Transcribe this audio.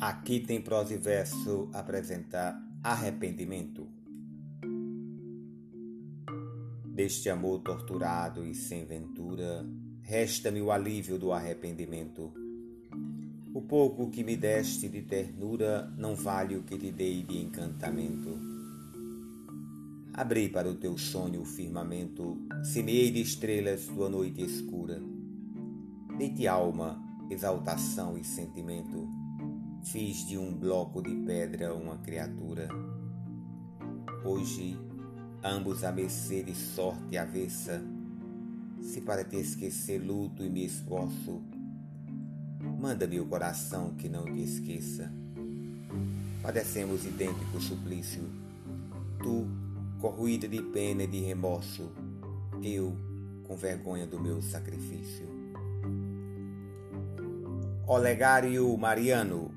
Aqui tem prosa e verso apresentar arrependimento. Deste amor torturado e sem ventura, resta-me o alívio do arrependimento. O pouco que me deste de ternura não vale o que te dei de encantamento. Abri para o teu sonho o firmamento, semeei de estrelas tua noite escura. Dei-te alma, exaltação e sentimento Fiz de um bloco de pedra uma criatura. Hoje, ambos a mercê de sorte avessa, se para te esquecer luto e me esforço, manda-me o coração que não te esqueça. Padecemos idêntico suplício, tu, corroída de pena e de remorso, eu, com vergonha do meu sacrifício. Olegário Mariano